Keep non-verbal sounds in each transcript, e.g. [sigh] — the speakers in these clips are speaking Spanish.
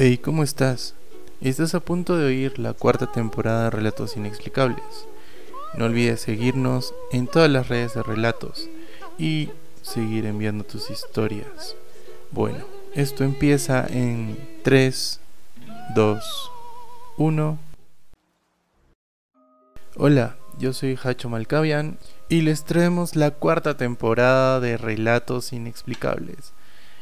Hey, ¿cómo estás? Estás a punto de oír la cuarta temporada de Relatos Inexplicables. No olvides seguirnos en todas las redes de relatos y seguir enviando tus historias. Bueno, esto empieza en 3, 2, 1. Hola, yo soy Hacho Malcavian y les traemos la cuarta temporada de Relatos Inexplicables,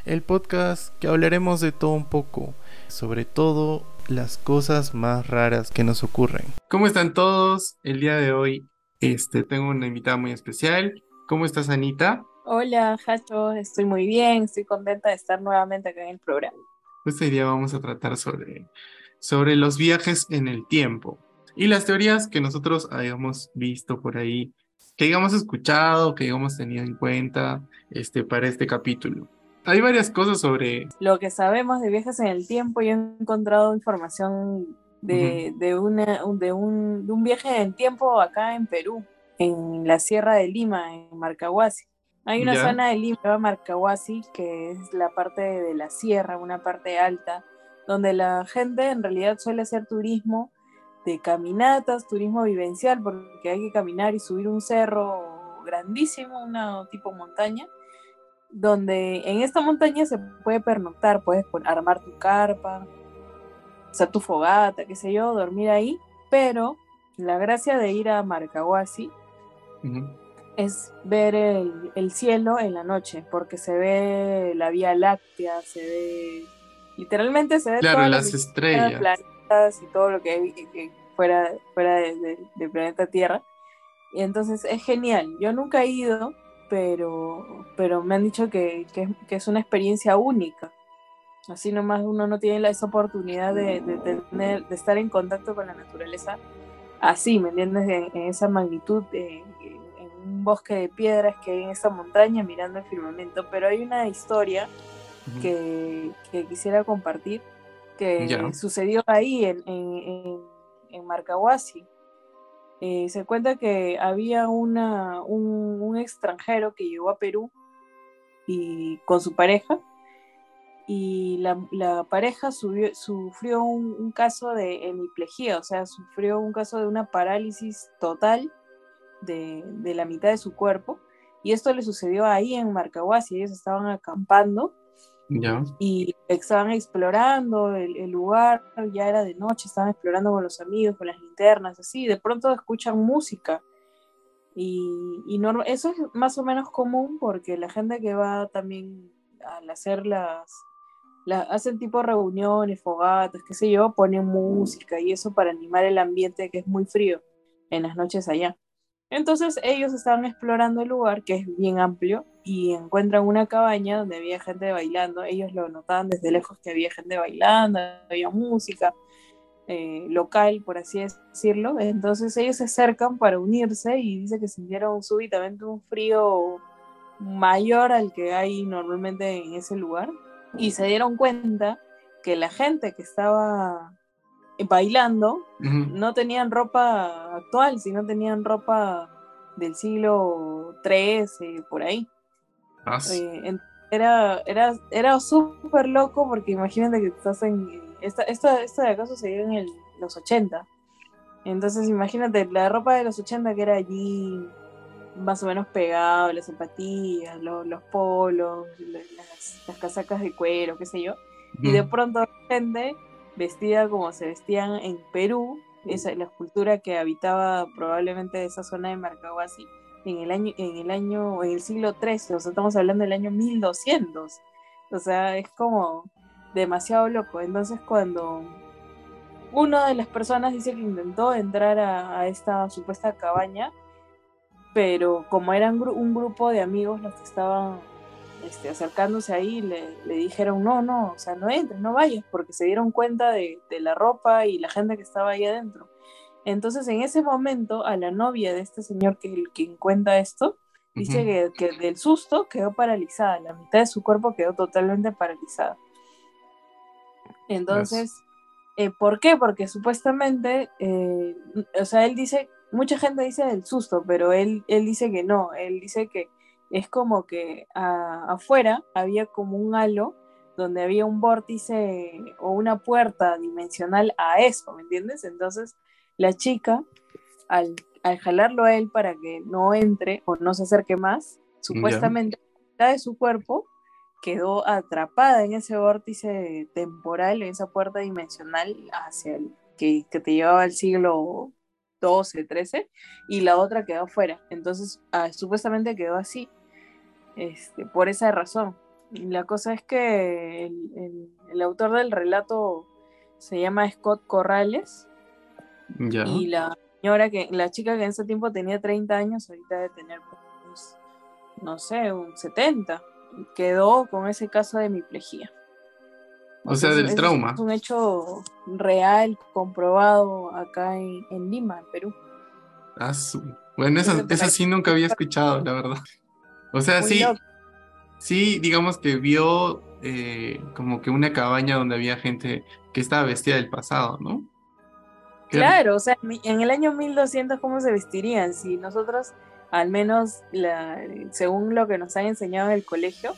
el podcast que hablaremos de todo un poco, sobre todo las cosas más raras que nos ocurren. ¿Cómo están todos? El día de hoy este, tengo una invitada muy especial. ¿Cómo estás, Anita? Hola, Hacho, estoy muy bien, estoy contenta de estar nuevamente acá en el programa. Este día vamos a tratar sobre, sobre los viajes en el tiempo y las teorías que nosotros hayamos visto por ahí, que hayamos escuchado, que hayamos tenido en cuenta este, para este capítulo. Hay varias cosas sobre... Lo que sabemos de viajes en el tiempo, yo he encontrado información de, de, una, de, un, de un viaje en el tiempo acá en Perú, en la Sierra de Lima, en Marcahuasi. Hay una Ya. zona de Lima, Marcahuasi, que es la parte de la sierra, una parte alta, donde la gente en realidad suele hacer turismo de caminatas, turismo vivencial, porque hay que caminar y subir un cerro grandísimo, una tipo montaña, donde en esta montaña se puede pernoctar, puedes armar tu carpa, hacer tu fogata, qué sé yo, dormir ahí, pero la gracia de ir a Marcahuasi es ver el, el cielo en la noche, porque se ve la Vía Láctea, se ve, literalmente se ve Claro, todas las estrellas. planetas y todo lo que hay que- fuera, fuera de- de- del planeta Tierra. Y entonces es genial. Yo nunca he ido, pero, pero me han dicho que, que es- que es una experiencia única. Así nomás uno no tiene la- esa oportunidad de, de tener, de estar en contacto con la naturaleza así, ¿me entiendes? En, en esa magnitud, de- en, en un bosque de piedras que hay en esa montaña mirando el firmamento. Pero hay una historia que, que quisiera compartir que sucedió ahí en, en, en, en Marcahuasi. Eh, se cuenta que había una, un, un extranjero que llegó a Perú y con su pareja y la, la pareja sufrió un, un caso de hemiplegia, o sea, sufrió un caso de una parálisis total de, de la mitad de su cuerpo y esto le sucedió ahí en Marcahuasi, ellos estaban acampando Y estaban explorando el, lugar, ya era de noche, estaban explorando con los amigos, con las linternas, así, de pronto escuchan música. Y, norma- eso es más o menos común porque la gente que va también al hacer las, la- hacen tipo reuniones, fogatas, qué sé yo, ponen música y eso para animar el ambiente que es muy frío en las noches allá. Entonces ellos estaban explorando el lugar, que es bien amplio, y encuentran una cabaña donde había gente bailando. Ellos lo notaban desde lejos que había gente bailando, había música eh, local, por así decirlo. Entonces ellos se acercan para unirse y dice que sintieron súbitamente un frío mayor al que hay normalmente en ese lugar. Y se dieron cuenta que la gente que estaba bailando no tenían ropa actual, sino tenían ropa del siglo XIII, por ahí. Ah, sí. Eh, era era, era súper loco porque imagínate que estás en... Esta, esta, esto de acá sucedió en el- los 80. Entonces imagínate la ropa de los 80 que era allí más o menos pegado, las zapatillas, lo- los, polos, la- las, las casacas de cuero, qué sé yo y de pronto gente vestida como se vestían en Perú, esa la cultura que habitaba probablemente esa zona de Marcahuasi en el año en el año en el siglo XIII, o sea, estamos hablando del año 1200. O sea, es como demasiado loco. Entonces, cuando una de las personas dice que intentó entrar a, esta supuesta cabaña, pero como eran un grupo de amigos los que estaban este, acercándose ahí, le, le dijeron, no, no, o sea, no entres, no vayas, porque se dieron cuenta de la ropa y la gente que estaba ahí adentro. Entonces, en ese momento, a la novia de este señor que el quien cuenta esto, dice que, que del susto quedó paralizada, la mitad de su cuerpo quedó totalmente paralizada. Entonces, eh, ¿por qué? Porque supuestamente, eh, o sea, él dice, mucha gente dice del susto, pero él, él dice que no, él dice que es como que a- afuera había como un halo donde había un vórtice o una puerta dimensional a eso, ¿me entiendes? Entonces la chica, al, jalarlo a él para que no entre o no se acerque más, supuestamente la de su cuerpo quedó atrapada en ese vórtice temporal, en esa puerta dimensional hacia el que, que te llevaba al siglo 12, 13, y la otra quedó afuera. Entonces, ah, supuestamente quedó así, este, por esa razón. La cosa es que el, autor del relato se llama Scott Corrales, y la señora que, la chica que en ese tiempo tenía 30 años, ahorita debe tener, pues, no sé, un 70, quedó con ese caso de hemiplegia. O sea, del trauma. Es un hecho real, comprobado acá en, Lima, en Perú. Ah, Bueno, esa, sí nunca había escuchado, la verdad. O sea, sí, sí, digamos que vio eh, como que una cabaña donde había gente que estaba vestida del pasado, ¿no? Claro, o sea, en el año 1200, ¿cómo se vestirían? Si nosotros, al menos la, según lo que nos han enseñado en el colegio,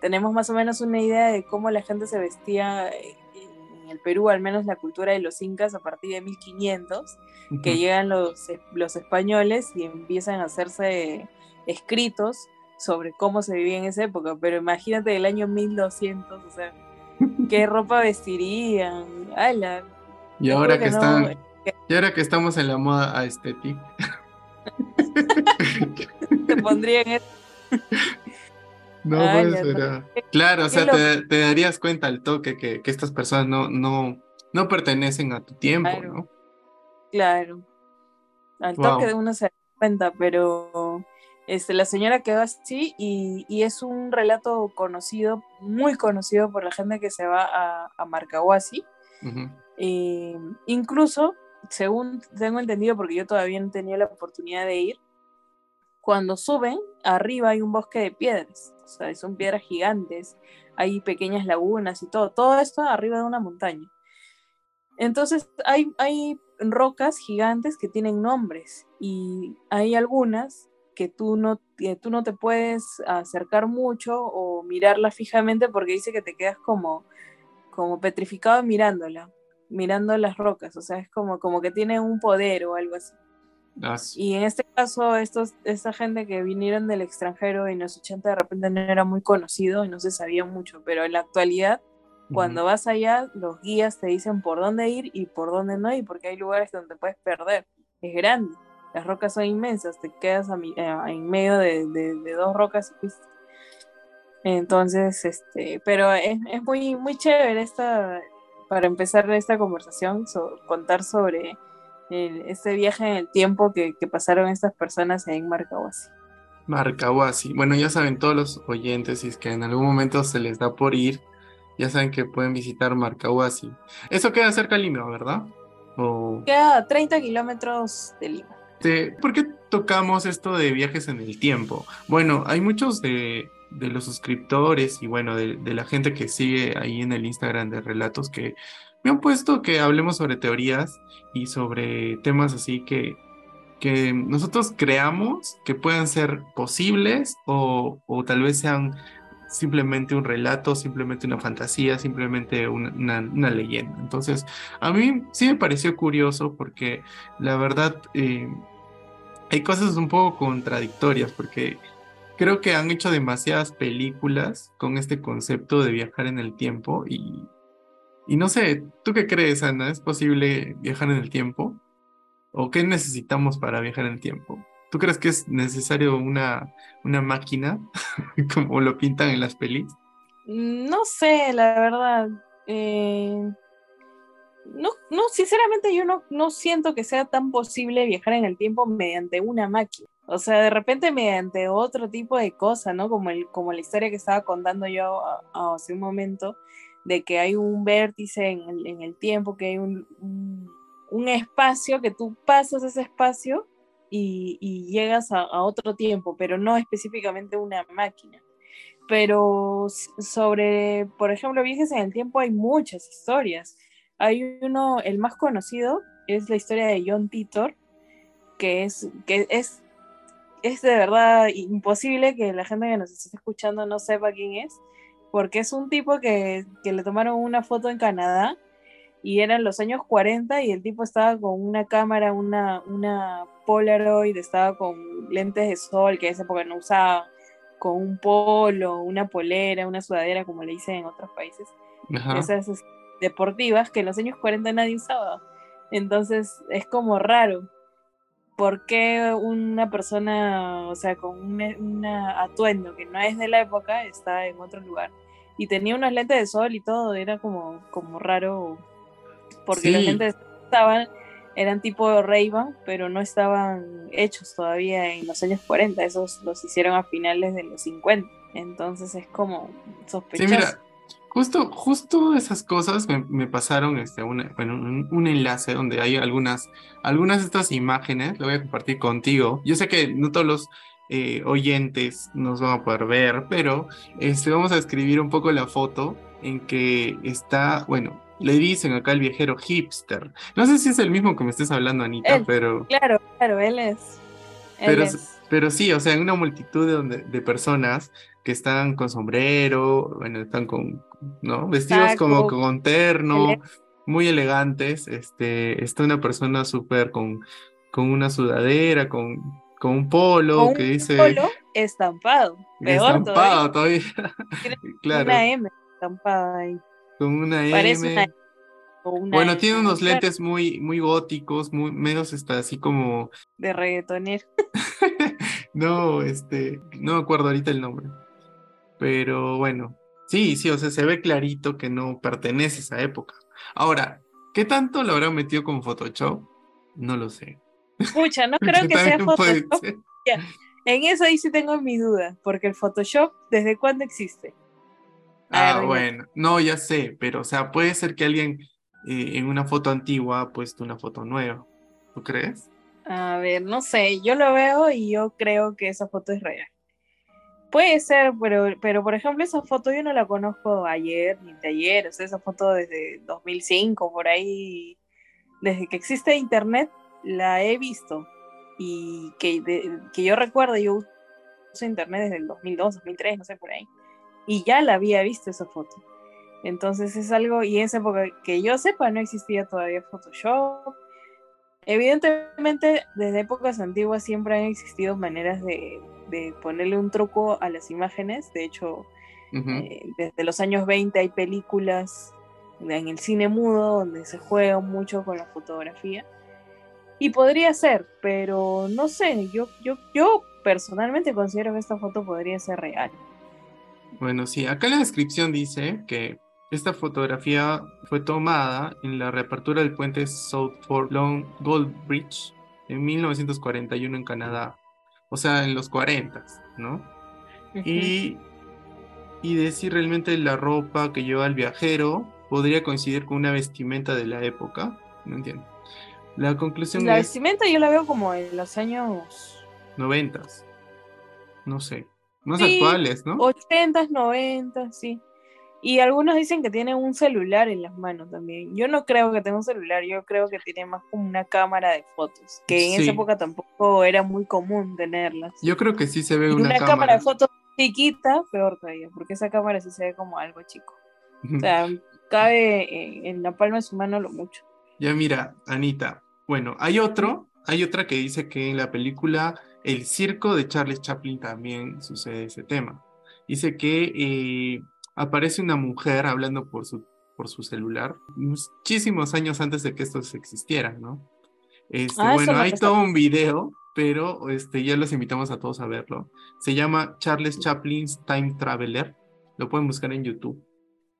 tenemos más o menos una idea de cómo la gente se vestía en el Perú, al menos la cultura de los incas a partir de 1500, que llegan los, los españoles y empiezan a hacerse escritos sobre cómo se vivía en esa época, pero imagínate el año 1200, o sea, [laughs] qué ropa vestirían, ala. Y ahora que, están, y ahora que estamos en la moda aesthetic. [laughs] te pondrían eso. No, pues, Claro, o sea, te, darías cuenta al toque que, estas personas no, no, no pertenecen a tu tiempo, ¿no? Claro. Al toque de uno se da cuenta, pero este, la señora quedó así y, es un relato conocido, muy conocido por la gente que se va a, a Marcahuasi. Eh, incluso, según tengo entendido, porque yo todavía no tenía la oportunidad de ir, cuando suben, arriba hay un bosque de piedras, o sea, son piedras gigantes, hay pequeñas lagunas y todo, todo esto arriba de una montaña. Entonces hay, hay rocas gigantes que tienen nombres y hay algunas que tú no, tú no te puedes acercar mucho o mirarla fijamente porque dice que te quedas como, como petrificado mirándola, mirando las rocas, o sea, es como, como que tiene un poder o algo así. Y en este caso, estos, esta gente que vinieron del extranjero en los 80 de repente no era muy conocido y no se sabía mucho, pero en la actualidad, cuando vas allá, los guías te dicen por dónde ir y por dónde no ir, porque hay lugares donde te puedes perder. Es grande, las rocas son inmensas, te quedas eh, en medio de, de, dos rocas Entonces, este, pero es, es, muy, muy chévere esta, para empezar esta conversación, contar sobre este viaje en el tiempo que, pasaron estas personas en Marcahuasi. Marcahuasi. Bueno, ya saben todos los oyentes, si es que en algún momento se les da por ir, ya saben que pueden visitar Marcahuasi. Eso queda cerca de Lima, ¿verdad? Queda a 30 kilómetros de Lima. ¿Por qué tocamos esto de viajes en el tiempo? Bueno, hay muchos de, los suscriptores y bueno, de, de, la gente que sigue ahí en el Instagram de relatos que me han puesto que hablemos sobre teorías y sobre temas así que, que nosotros creamos que puedan ser posibles o, tal vez sean simplemente un relato, simplemente una fantasía, simplemente una, leyenda. Entonces, a mí sí me pareció curioso porque la verdad eh, hay cosas un poco contradictorias porque creo que han hecho demasiadas películas con este concepto de viajar en el tiempo y, y no sé, ¿tú qué crees, Ana? ¿Es posible viajar en el tiempo? ¿O qué necesitamos para viajar en el tiempo? ¿Tú crees que es necesario una, una máquina, [laughs] como lo pintan en las pelis? Mm, no sé, la verdad. Eh, no, no, sinceramente yo no, no siento que sea tan posible viajar en el tiempo mediante una máquina. O sea, de repente mediante otro tipo de cosa, ¿no? Como, el, como la historia que estaba contando yo hace un momento, de que hay un vértice en el, tiempo, que hay un, espacio, que tú pasas ese espacio y, llegas a, otro tiempo, pero no específicamente una máquina. Pero sobre, por ejemplo, viajes en el tiempo hay muchas historias. Hay uno, el más conocido, es la historia de John Titor, que es, que es, es de verdad imposible que la gente que nos esté escuchando no sepa quién es porque es un tipo que, que le tomaron una foto en Canadá y eran los años 40 y el tipo estaba con una cámara, una, una Polaroid, estaba con lentes de sol que en esa época no usaba, con un polo, una polera, una sudadera, como le dicen en otros países. Esas deportivas que en los años 40 nadie usaba. Entonces es como raro. ¿Por qué una persona, o sea, con un atuendo que no es de la época, está en otro lugar? Y tenía unos lentes de sol y todo, era como, como raro, porque los lentes estaban, eran tipo ray pero no estaban hechos todavía en los años 40, esos los hicieron a finales de los 50. Entonces es como sospechoso. Sí, mira, Justo, justo esas cosas me, pasaron este, bueno, un, enlace donde hay algunas, algunas de estas imágenes, lo voy a compartir contigo. Yo sé que no todos los eh, oyentes nos van a poder ver, pero este, vamos a escribir un poco la foto en que está, bueno, le dicen acá el viajero hipster. No sé si es el mismo que me estés hablando, Anita, pero... Claro, claro, él es. pero, pero sí, o sea, en una multitud de, de personas que están con sombrero, bueno, están con, ¿no? Vestidos como con terno, muy elegantes. Este, está una persona súper con, con una sudadera, con, con un polo que dice. Polo estampado. estampado todavía. [laughs] claro. Una M estampada ahí. Con una M. bueno, tiene unos lentes muy, muy góticos, muy, menos está así como. De reggaetonero. [laughs] no, este, no me acuerdo ahorita el nombre. Pero bueno, sí, sí, o sea, se ve clarito que no pertenece a esa época. Ahora, ¿qué tanto lo habrán metido con Photoshop? No lo sé. Escucha, no [laughs] creo que sea Photoshop. En eso ahí sí tengo mi duda, porque el Photoshop, ¿desde cuándo existe? ah, bueno, no, ya sé, pero o sea, puede ser que alguien eh, en una foto antigua ha puesto una foto nueva. ¿Tú crees? A ver, no sé, yo lo veo y yo creo que esa foto es real. Puede ser, pero, pero por ejemplo, esa foto yo no la conozco ayer ni de ayer, o sea, esa foto desde 2005, por ahí, desde que existe internet, la he visto. Y que, que yo recuerdo, yo uso internet desde el 2002, 2003, no sé, por ahí. Y ya la había visto esa foto. Entonces es algo, y en esa época que yo sepa, no existía todavía Photoshop. Evidentemente, desde épocas antiguas siempre han existido maneras de, de ponerle un truco a las imágenes. De hecho, eh, desde los años 20 hay películas en el cine mudo donde se juega mucho con la fotografía. Y podría ser, pero no sé, yo, yo, yo personalmente considero que esta foto podría ser real. Bueno, sí, acá en la descripción dice que esta fotografía fue tomada en la reapertura del puente South Fort Long Gold Bridge en 1941 en Canadá o sea, en los 40, ¿no? y, y decir realmente la ropa que lleva el viajero podría coincidir con una vestimenta de la época, no entiendo. La conclusión La vestimenta yo la veo como en los años... 90, no sé, más actuales, ¿no? 80, 90, sí. Y algunos dicen que tiene un celular en las manos también. Yo no creo que tenga un celular, yo creo que tiene más como una cámara de fotos, que en esa época tampoco era muy común tenerlas. Yo creo que sí se ve una, una cámara. de fotos chiquita, peor todavía, porque esa cámara sí se ve como algo chico. O sea, [laughs] cabe en, la palma de su mano lo mucho. Ya mira, Anita, bueno, hay otro, hay otra que dice que en la película El circo de Charles Chaplin también sucede ese tema. Dice que eh, aparece una mujer hablando por su, por su celular, muchísimos años antes de que estos existieran, ¿no? Este, ah, bueno, hay todo un video, pero este, ya los invitamos a todos a verlo. Se llama Charles Chaplin's Time Traveler. Lo pueden buscar en YouTube.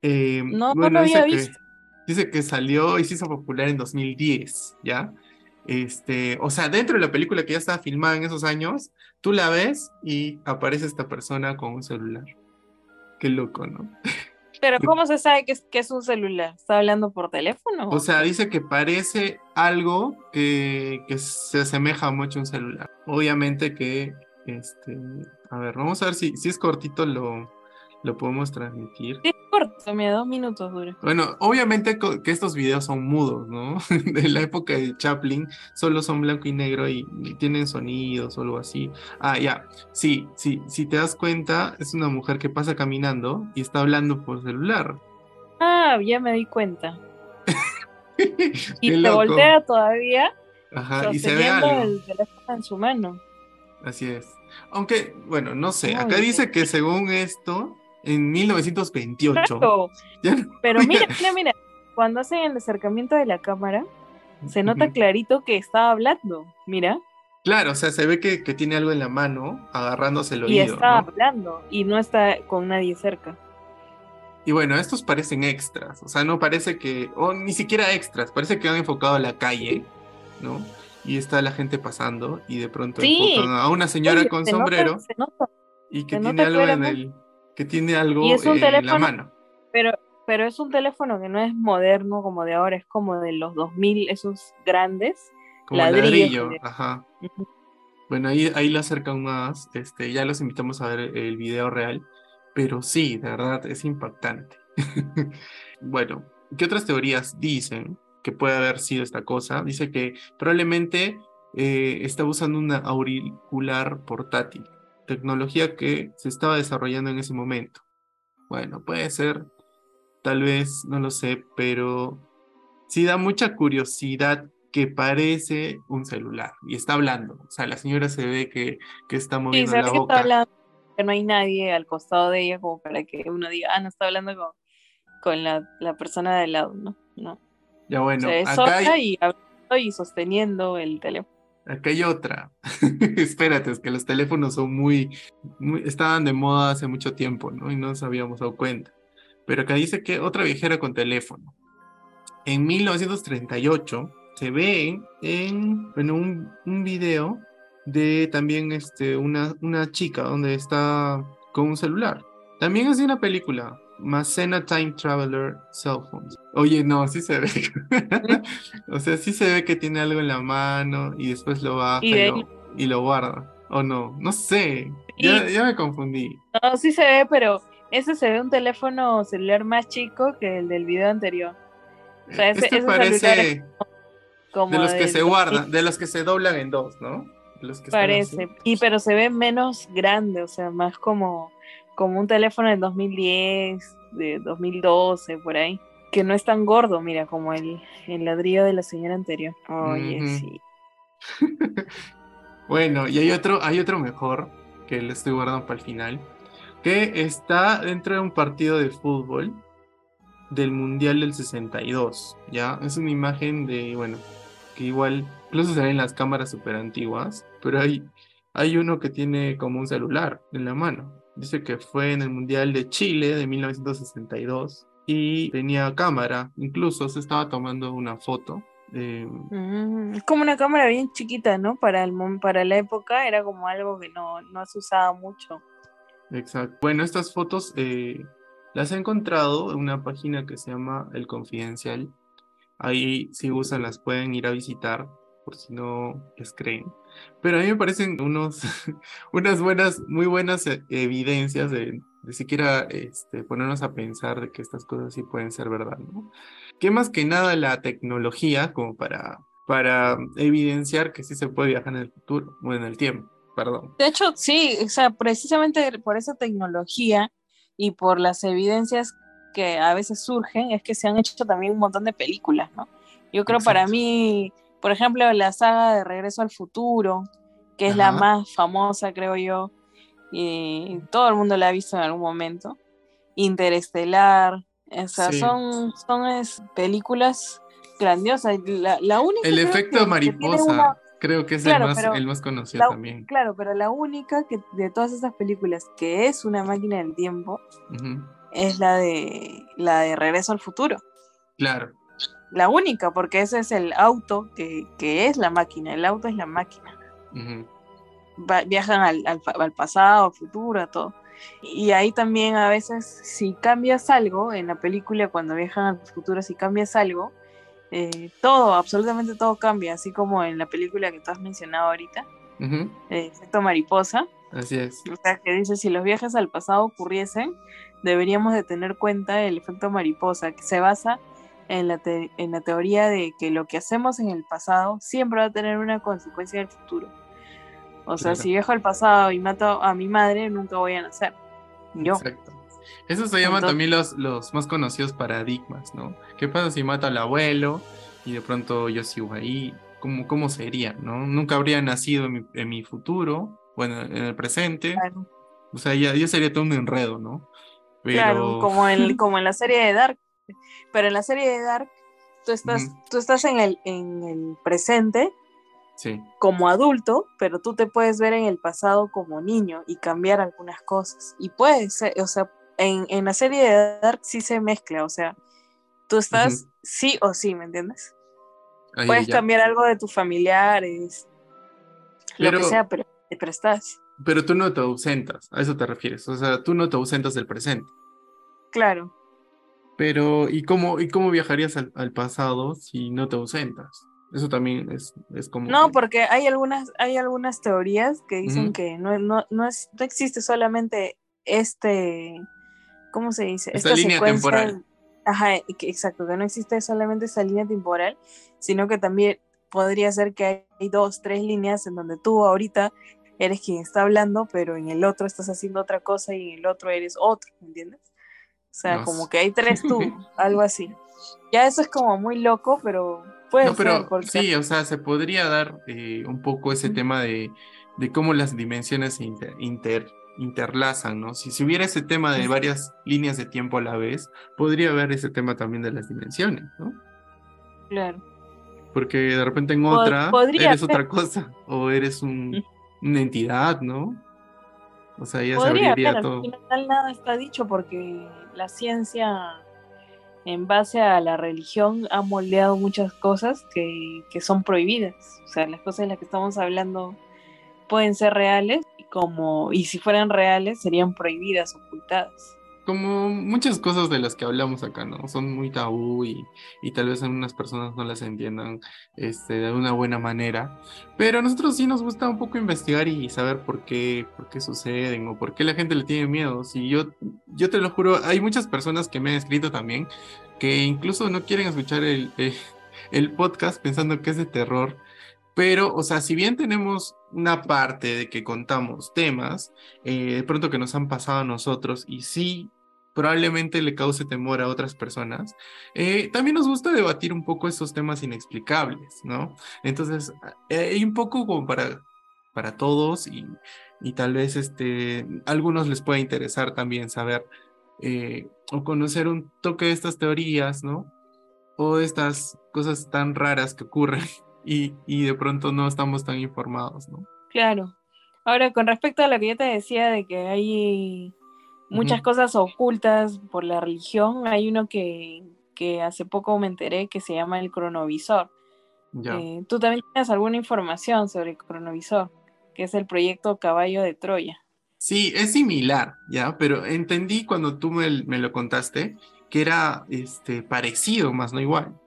Eh, no, no lo había visto. dice que salió y se hizo popular en 2010, ¿ya? Este, o sea, dentro de la película que ya estaba filmada en esos años, tú la ves y aparece esta persona con un celular. [laughs] Qué loco, ¿no? Pero ¿cómo se sabe que es, que es un celular? ¿Está hablando por teléfono? O sea, dice que parece algo que, que se asemeja mucho a un celular. Obviamente que, este, a ver, vamos a ver si, si es cortito lo, lo podemos transmitir. Sí, corto, mira, dos minutos dura. Bueno, obviamente que estos videos son mudos, ¿no? [laughs] De la época de Chaplin, solo son blanco y negro y, tienen sonidos o algo así. Ah, ya, sí, sí, si te das cuenta, es una mujer que pasa caminando y está hablando por celular. Ah, ya me di cuenta. [laughs] y te voltea todavía. Ajá, y se ve algo. el teléfono en su mano. Así es. Aunque, bueno, no sé, acá dice que según esto, en 1928. [laughs] Pero mira, mira, mira, cuando hacen el acercamiento de la cámara, se nota clarito que está hablando, mira. Claro, o sea, se ve que, tiene algo en la mano, agarrándose el oído. Y está hablando, y no está con nadie cerca. Y bueno, estos parecen extras, o sea, no parece que, o ni siquiera extras, parece que han enfocado a la calle, ¿no? y está la gente pasando y de pronto enfocan a una señora con sombrero y que tiene algo en el que tiene algo en la mano. Pero pero es un teléfono que no es moderno como de ahora, es como de los 2000, esos grandes como ladrillo, ajá. Bueno, ahí ahí lo acercan más, este ya los invitamos a ver el video real, pero sí, de verdad es impactante. [laughs] bueno, ¿qué otras teorías dicen? que puede haber sido esta cosa. Dice que probablemente eh, estaba usando una auricular portátil, tecnología que se estaba desarrollando en ese momento. Bueno, puede ser, tal vez, no lo sé, pero sí da mucha curiosidad que parece un celular y está hablando. O sea, la señora se ve que, que está moviendo la boca. Está hablando, que no hay nadie al costado de ella como para que uno diga, ah, no está hablando con, con la, la persona de lado, ¿no? No. Ya bueno, acá hay... y, sosteniendo el teléfono. Acá hay otra. [laughs] Espérate, es que los teléfonos son muy, estaban de moda hace mucho tiempo, ¿no? Y no nos habíamos dado cuenta. Pero acá dice que otra viajera con teléfono. En 1938 se ve en bueno, un, un video de también este, una, una chica donde está con un celular. También es de una película, Macena Time Traveler Cell Phones. Oye, no, sí se ve. [laughs] o sea, sí se ve que tiene algo en la mano y después lo baja y, lo, guarda. O no, no sé. Ya, me confundí. No, sí se ve, pero ese se ve un teléfono celular más chico que el del video anterior. O sea, ese, este parece como, de los que se guardan, de los que se doblan en dos, ¿no? los que parece. Y pero se ve menos grande, o sea, más como como un teléfono del 2010, de 2012, por ahí, que no es tan gordo, mira, como el, el ladrillo de la señora anterior. Oye, sí. [laughs] bueno, y hay otro, hay otro mejor que le estoy guardando para el final, que está dentro de un partido de fútbol del Mundial del 62, ¿ya? Es una imagen de, bueno, que igual, incluso se ven las cámaras súper antiguas, pero hay, hay uno que tiene como un celular en la mano. Dice que fue en el Mundial de Chile de 1962 y tenía cámara, incluso se estaba tomando una foto. Mm, es como una cámara bien chiquita, ¿no? Para, el, para la época era como algo que no, no se usaba mucho. Exacto. Bueno, estas fotos eh, las he encontrado en una página que se llama El Confidencial. Ahí si usan las pueden ir a visitar por si no les creen. Pero a mí me parecen unos, [laughs] unas buenas, muy buenas eh, evidencias de, de siquiera este, ponernos a pensar de que estas cosas sí pueden ser verdad, ¿no? Que más que nada la tecnología como para, para evidenciar que sí se puede viajar en el futuro o en el tiempo, perdón. De hecho, sí, o sea, precisamente por esa tecnología y por las evidencias que a veces surgen es que se han hecho también un montón de películas, ¿no? Yo creo para mí por ejemplo, la saga de Regreso al Futuro, que es la más famosa, creo yo, y todo el mundo la ha visto en algún momento. Interestelar, o sea, son, son películas grandiosas. La, única el efecto mariposa, creo que es el, más, conocido también. Claro, pero la única que de todas esas películas que es una máquina del tiempo es la de la de Regreso al Futuro. Claro la única, porque ese es el auto que, es la máquina, el auto es la máquina. viajan al, al, pasado, al futuro, todo. Y ahí también a veces, si cambias algo en la película, cuando viajan al futuro, si cambias algo, eh, todo, absolutamente todo cambia, así como en la película que tú has mencionado ahorita, efecto mariposa. Así es. O sea, que dice, si los viajes al pasado ocurriesen, deberíamos de tener cuenta el efecto mariposa, que se basa en la, en la teoría de que lo que hacemos en el pasado siempre va a tener una consecuencia en el futuro. O sea, si viajo al pasado y mato a mi madre, nunca voy a nacer. Yo. Exacto. Eso se llaman también los, los más conocidos paradigmas, ¿no? ¿Qué pasa si mato al abuelo y de pronto yo sigo ahí? ¿Cómo, cómo sería, no? Nunca habría nacido en mi, futuro, bueno, en el presente. O sea, ya, ya, sería todo un enredo, ¿no? Claro, como en, [laughs] como en la serie de Dark. Pero en la serie de Dark, tú estás, tú estás en, el, en el presente como adulto, pero tú te puedes ver en el pasado como niño y cambiar algunas cosas. Y puedes, o sea, en, la serie de Dark sí se mezcla, o sea, tú estás sí o sí, ¿me entiendes? puedes cambiar algo de tus familiares, lo que sea, pero, pero estás. Pero tú no te ausentas, a eso te refieres, o sea, tú no te ausentas del presente. Claro. Pero, ¿y cómo, y cómo viajarías al, al pasado si no te ausentas? Eso también es, es como... No, porque hay algunas, hay algunas teorías que dicen que no, no, no, es, no existe solamente este, ¿cómo se dice? Esta, línea temporal. Ajá, exacto, que no existe solamente esa línea temporal, sino que también podría ser que hay dos, tres líneas en donde tú ahorita eres quien está hablando, pero en el otro estás haciendo otra cosa y en el otro eres otro, ¿me entiendes? O sea, como que hay tres tú, [laughs] algo así. Ya eso es como muy loco, pero no, pero sí, o sea, se podría dar eh, un poco ese tema de, de, cómo las dimensiones se inter, interlazan, ¿no? Si, si hubiera ese tema de varias líneas de tiempo a la vez, podría haber ese tema también de las dimensiones, ¿no? Claro. Porque de repente en otra eres otra cosa, o eres un, una entidad, ¿no? O sea, ya se abriría todo. Al final nada está dicho porque la ciencia en base a la religión ha moldeado muchas cosas que, son prohibidas. O sea, las cosas de las que estamos hablando pueden ser reales como y si fueran reales serían prohibidas, ocultadas. Como muchas cosas de las que hablamos acá, ¿no? Son muy tabú y, y tal vez algunas personas no las entiendan este, de una buena manera. Pero a nosotros sí nos gusta un poco investigar y saber por qué, por qué suceden o por qué la gente le tiene miedo. Si yo, yo te lo juro, hay muchas personas que me han escrito también que incluso no quieren escuchar el, eh, el podcast pensando que es de terror. Pero, o sea, si bien tenemos una parte de que contamos temas, eh, de pronto que nos han pasado a nosotros y sí probablemente le cause temor a otras personas, eh, también nos gusta debatir un poco esos temas inexplicables, ¿no? Entonces, eh, hay un poco como para, para todos y, y tal vez este, algunos les pueda interesar también saber o conocer un toque de estas teorías, ¿no? O estas cosas tan raras que ocurren [laughs] y, de pronto no estamos tan informados, ¿no? Claro. Ahora, con respecto a lo que yo te decía de que hay muchas cosas ocultas por la religión, hay uno que, hace poco me enteré que se llama el cronovisor. Eh, Tú también tienes alguna información sobre el cronovisor, que es el proyecto Caballo de Troya. Sí, es similar, ¿ya? Pero entendí cuando tú me, me lo contaste que era este, parecido, más no igual.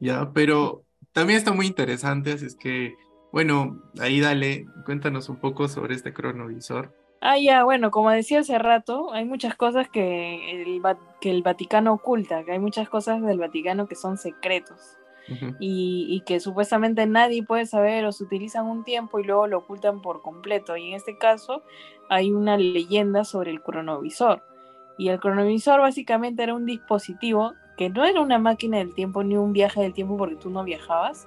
¿Ya? Pero también está muy interesante, así es que, bueno, ahí dale, cuéntanos un poco sobre este cronovisor. Ah, ya, bueno, como decía hace rato, hay muchas cosas que el, que el Vaticano oculta, que hay muchas cosas del Vaticano que son secretos. y, y, que supuestamente nadie puede saber o se utilizan un tiempo y luego lo ocultan por completo. Y en este caso hay una leyenda sobre el cronovisor. Y el cronovisor básicamente era un dispositivo que no era una máquina del tiempo ni un viaje del tiempo porque tú no viajabas,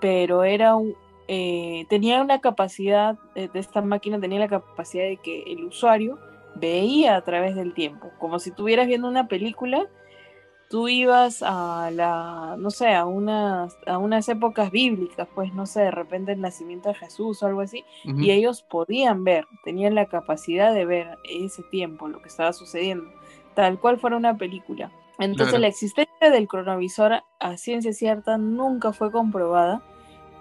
pero era un, eh, tenía una capacidad, eh, de esta máquina tenía la capacidad de que el usuario veía a través del tiempo, como si estuvieras viendo una película, tú ibas a la, no sé, a unas, a unas épocas bíblicas, pues no sé, de repente el nacimiento de Jesús o algo así, y ellos podían ver, tenían la capacidad de ver ese tiempo, lo que estaba sucediendo, tal cual fuera una película. Entonces la existencia del cronovisor a ciencia cierta nunca fue comprobada,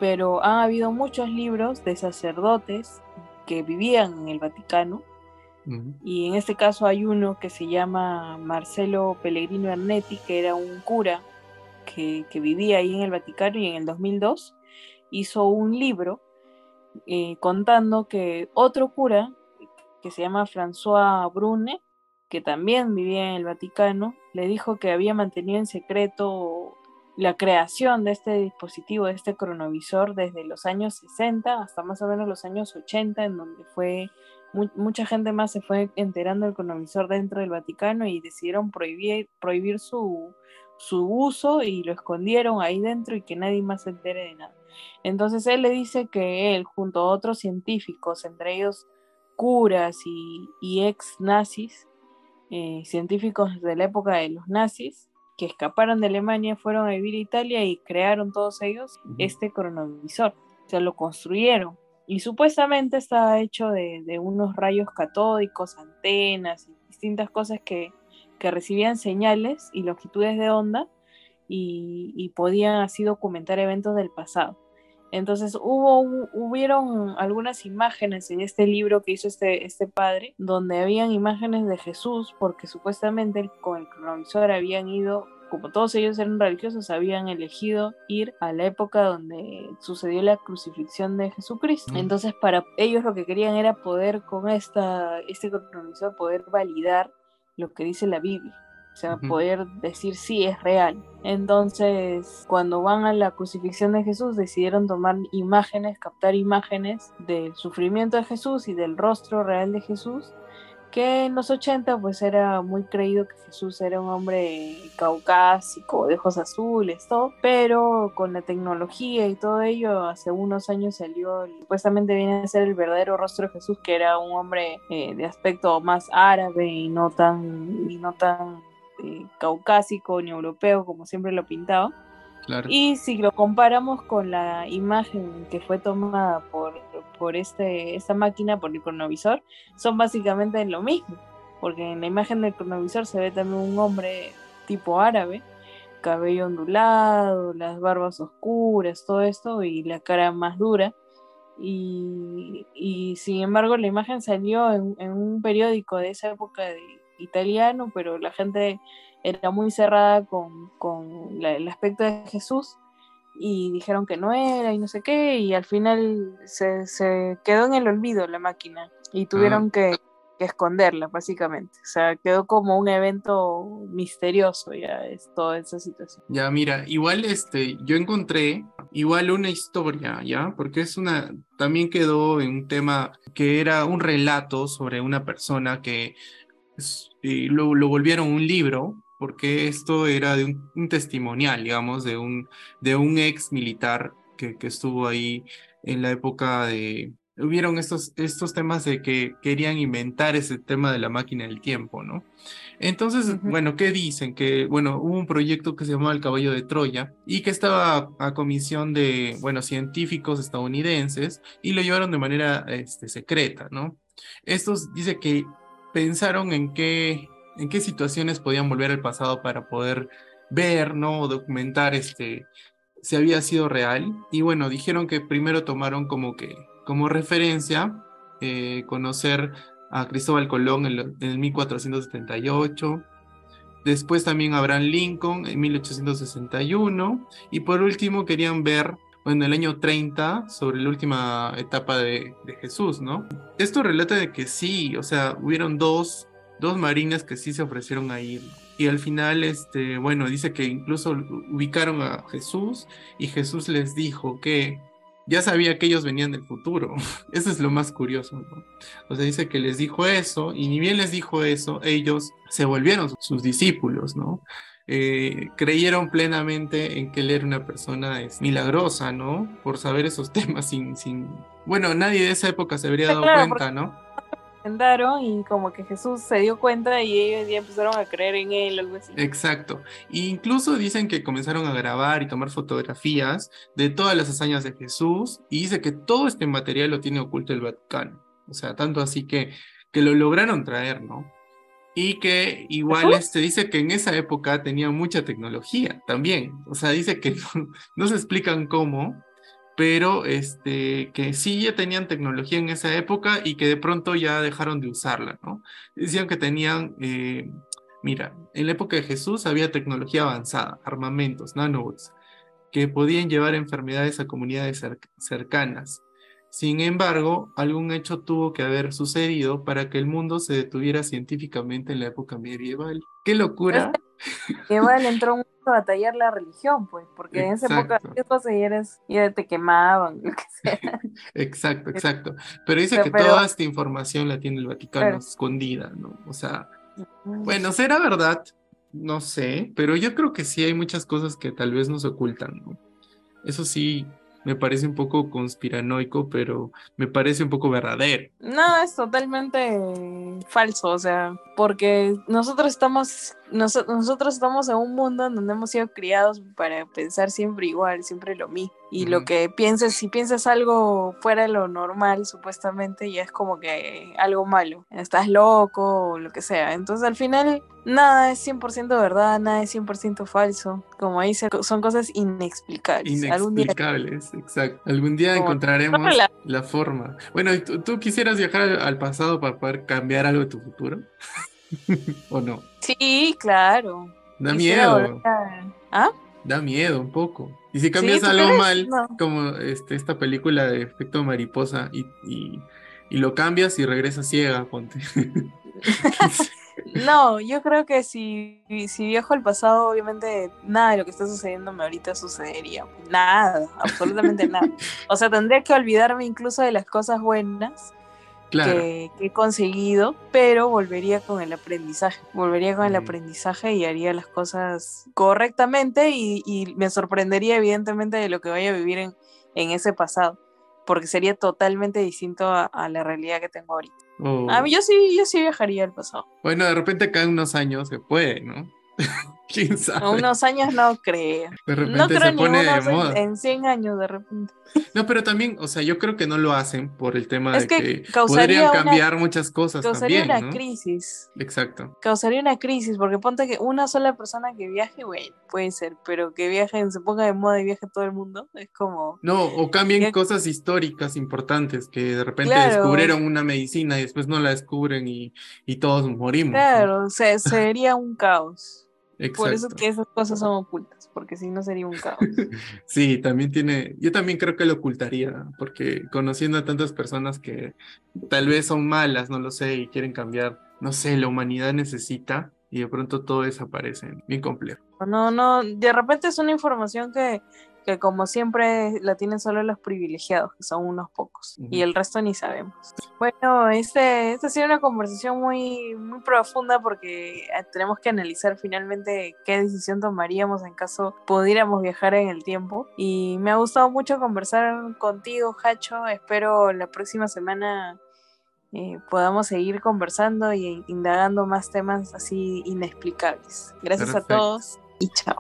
pero ha habido muchos libros de sacerdotes que vivían en el Vaticano. Y en este caso hay uno que se llama Marcelo Pellegrino Ernetti, que era un cura que, que vivía ahí en el Vaticano y en el 2002 hizo un libro eh, contando que otro cura, que se llama François Brune, que también vivía en el Vaticano, le dijo que había mantenido en secreto la creación de este dispositivo, de este cronovisor, desde los años 60 hasta más o menos los años 80, en donde fue mucha gente más se fue enterando del cronovisor dentro del Vaticano y decidieron prohibir, prohibir su, su uso y lo escondieron ahí dentro y que nadie más se entere de nada. Entonces él le dice que él, junto a otros científicos, entre ellos curas y, ex nazis, eh, científicos de la época de los nazis, que escaparon de Alemania, fueron a vivir a Italia y crearon todos ellos este cronovisor. O sea, lo construyeron. Y supuestamente estaba hecho de, unos rayos catódicos, antenas y distintas cosas que, que recibían señales y longitudes de onda y, podían así documentar eventos del pasado. Entonces hubo, hubieron algunas imágenes en este libro que hizo este, este padre, donde habían imágenes de Jesús, porque supuestamente con el cronovisor habían ido como todos ellos eran religiosos, habían elegido ir a la época donde sucedió la crucifixión de Jesucristo. Entonces, para ellos lo que querían era poder con esta, este cronovisor, poder validar lo que dice la Biblia. O sea, poder decir sí es real. Entonces, cuando van a la crucifixión de Jesús, decidieron tomar imágenes, captar imágenes del sufrimiento de Jesús y del rostro real de Jesús que en los 80 pues era muy creído que Jesús era un hombre caucásico, de ojos azules, todo, pero con la tecnología y todo ello, hace unos años salió, supuestamente viene a ser el verdadero rostro de Jesús, que era un hombre eh, de aspecto más árabe y no tan, y no tan eh, caucásico ni europeo como siempre lo pintaba. Y si lo comparamos con la imagen que fue tomada por, por este, esta máquina, por el cronovisor, son básicamente lo mismo, porque en la imagen del cronovisor se ve también un hombre tipo árabe, cabello ondulado, las barbas oscuras, todo esto, y la cara más dura. Y, y sin embargo la imagen salió en, en un periódico de esa época de italiano, pero la gente era muy cerrada con, el aspecto de Jesús y dijeron que no era y no sé qué, y al final se, quedó en el olvido la máquina y tuvieron que, esconderla, básicamente. O sea, quedó como un evento misterioso ya es toda esa situación. Ya, mira, igual este, yo encontré igual una historia, ¿ya? Porque es una, también quedó en un tema que era un relato sobre una persona que lo, lo volvieron un libro porque esto era de un, testimonial, digamos, de un, de un ex militar que, que, estuvo ahí en la época de... Hubieron estos, estos temas de que querían inventar ese tema de la máquina del tiempo, ¿no? Entonces, bueno, ¿qué dicen? Que, bueno, hubo un proyecto que se llamaba El Caballo de Troya y que estaba a comisión de, bueno, científicos estadounidenses y lo llevaron de manera este, secreta, ¿no? Estos dice que pensaron en qué en qué situaciones podían volver al pasado para poder ver, ¿no? O documentar este, si había sido real. Y bueno, dijeron que primero tomaron como que, como referencia, eh, conocer a Cristóbal Colón en, en el 1478. Después también Abraham Lincoln en 1861. Y por último querían ver en el año 30 sobre la última etapa de, Jesús, ¿no? Esto relata de que sí, o sea, hubieron dos dos marines que sí se ofrecieron a ir. Y al final, este, bueno, dice que incluso ubicaron a Jesús y Jesús les dijo que ya sabía que ellos venían del futuro. [laughs] Eso es lo más curioso, ¿no? O sea, dice que les dijo eso y ni bien les dijo eso, ellos se volvieron sus discípulos, ¿no? Eh, creyeron plenamente en que él era una persona es, milagrosa, ¿no? Por saber esos [laughs] temas sin, sin... Bueno, nadie de esa época se habría dado cuenta, ¿no? y como que Jesús se dio cuenta y ellos ya empezaron a creer en él, algo así. Exacto. E incluso dicen que comenzaron a grabar y tomar fotografías de todas las hazañas de Jesús y dice que todo este material lo tiene oculto el Vaticano. O sea, tanto así que, que lo lograron traer, ¿no? Y que igual se este, dice que en esa época tenía mucha tecnología también. O sea, dice que [laughs] no se explican cómo, pero este, que sí ya tenían tecnología en esa época y que de pronto ya dejaron de usarla, ¿no? Decían que tenían, eh, mira, en la época de Jesús había tecnología avanzada, armamentos, nanobots, que podían llevar enfermedades a comunidades cercanas. Sin embargo, algún hecho tuvo que haber sucedido para que el mundo se detuviera científicamente en la época medieval. ¡Qué locura! Igual entró mucho a batallar la religión, pues, porque en esa época ya te quemaban, [laughs] lo que sea. exacto, exacto. Pero dice que toda esta información la tiene el Vaticano escondida, ¿no? O sea, bueno, ¿será verdad? No sé, pero yo creo que sí hay muchas cosas que tal vez nos ocultan, ¿no? Eso sí, me parece un poco conspiranoico, pero me parece un poco verdadero. No, es totalmente falso, o sea, porque nosotros estamos, nosotros estamos en un mundo en donde hemos sido criados para pensar siempre igual, siempre lo mismo. Y lo que pienses, si piensas algo fuera de lo normal, supuestamente, ya es como que algo malo. Estás loco o lo que sea. Entonces, al final, nada es 100% verdad, nada es 100% falso. Como dice, son cosas inexplicables. Inexplicables, exacto. Algún día encontraremos la... forma. Bueno, ¿tú, quisieras viajar al pasado para poder cambiar algo de tu futuro? [laughs] ¿O no? Sí, claro. Da miedo. ¿Ah? Da miedo un poco. Y si cambias algo mal, como este, esta película de efecto mariposa, y, y, lo cambias y regresas ciega, ponte. [laughs] no, yo creo que si, si viajo al pasado, obviamente nada de lo que está sucediéndome ahorita sucedería. Nada, absolutamente nada. [laughs] O sea, tendría que olvidarme incluso de las cosas buenas que, he conseguido, pero volvería con el aprendizaje, volvería con el aprendizaje y haría las cosas correctamente y, me sorprendería evidentemente de lo que vaya a vivir en, ese pasado, porque sería totalmente distinto a, la realidad que tengo ahorita. A mí oh. yo sí, yo sí viajaría al pasado. Bueno, de repente cada unos años se puede, ¿no? [laughs] ¿Quién sabe? unos años no creo. De repente no creo se pone de moda. En 100 años de repente. No, pero también, o sea, yo creo que no lo hacen por el tema de que, podrían cambiar muchas cosas causaría una crisis. Exacto. Causaría una crisis, porque ponte que una sola persona que viaje, bueno, puede ser, pero que viaje, se ponga de moda y viaje todo el mundo, es como... No, o cambien cosas históricas importantes, que de repente descubrieron una medicina y después no la descubren y, y todos morimos. Claro, sería un caos. Por eso que esas cosas son ocultas, porque si no sería un caos. [laughs] sí, también tiene, yo también creo que lo ocultaría, porque conociendo a tantas personas que tal vez son malas, no lo sé, y quieren cambiar, no sé, la humanidad necesita y de pronto todo desaparece, bien complejo. No, no, de repente es una información que que como siempre la tienen solo los privilegiados, que son unos pocos, y el resto ni sabemos. Bueno, este, esta ha sido una conversación muy, muy profunda porque eh, tenemos que analizar finalmente qué decisión tomaríamos en caso pudiéramos viajar en el tiempo. Y me ha gustado mucho conversar contigo, Hacho. Espero la próxima semana eh, podamos seguir conversando y indagando más temas así inexplicables. Gracias a todos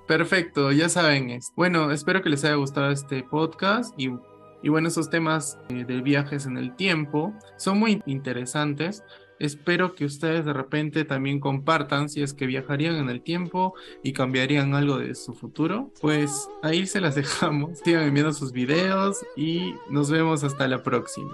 Perfecto, ya saben. Bueno, espero que les haya gustado este podcast y, y bueno, esos temas eh, de viajes en el tiempo son muy interesantes. Espero que ustedes de repente también compartan si es que viajarían en el tiempo y cambiarían algo de su futuro. Pues ahí se las [laughs] dejamos. Sigan enviando sus videos y nos vemos hasta la próxima.